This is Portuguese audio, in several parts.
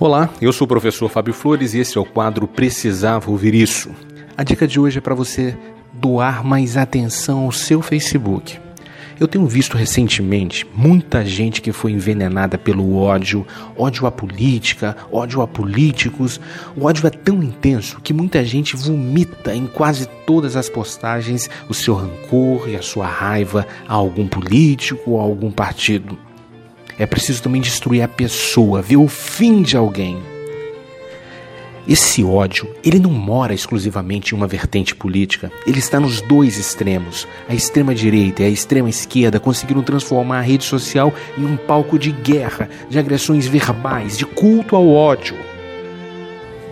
Olá, eu sou o professor Fábio Flores e esse é o quadro Precisava Ouvir Isso. A dica de hoje é para você doar mais atenção ao seu Facebook. Eu tenho visto recentemente muita gente que foi envenenada pelo ódio, ódio à política, ódio a políticos. O ódio é tão intenso que muita gente vomita em quase todas as postagens o seu rancor e a sua raiva a algum político ou a algum partido. É preciso também destruir a pessoa, ver o fim de alguém. Esse ódio, ele não mora exclusivamente em uma vertente política. Ele está nos dois extremos. A extrema direita e a extrema esquerda conseguiram transformar a rede social em um palco de guerra, de agressões verbais, de culto ao ódio.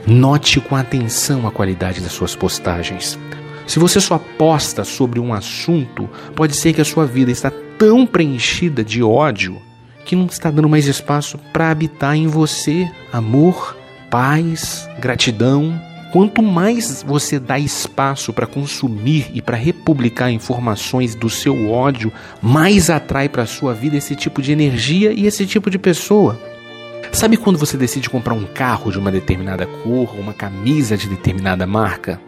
Note com atenção a qualidade das suas postagens. Se você só posta sobre um assunto, pode ser que a sua vida está tão preenchida de ódio que não está dando mais espaço para habitar em você amor, paz, gratidão. Quanto mais você dá espaço para consumir e para republicar informações do seu ódio, mais atrai para a sua vida esse tipo de energia e esse tipo de pessoa. Sabe quando você decide comprar um carro de uma determinada cor, uma camisa de determinada marca?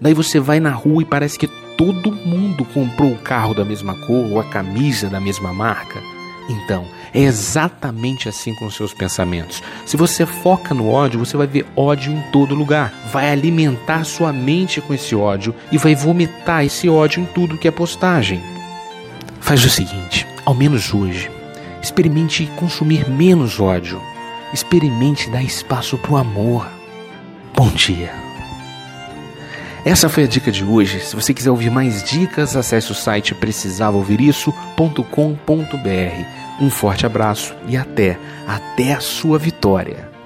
Daí você vai na rua e parece que todo mundo comprou o carro da mesma cor ou a camisa da mesma marca. Então, é exatamente assim com os seus pensamentos. Se você foca no ódio, você vai ver ódio em todo lugar. Vai alimentar sua mente com esse ódio e vai vomitar esse ódio em tudo que é postagem. Faz o seguinte, ao menos hoje, experimente consumir menos ódio. Experimente dar espaço para o amor. Bom dia. Essa foi a dica de hoje. Se você quiser ouvir mais dicas, acesse o site precisavaouvirisso.com.br. Um forte abraço e até, até a sua vitória.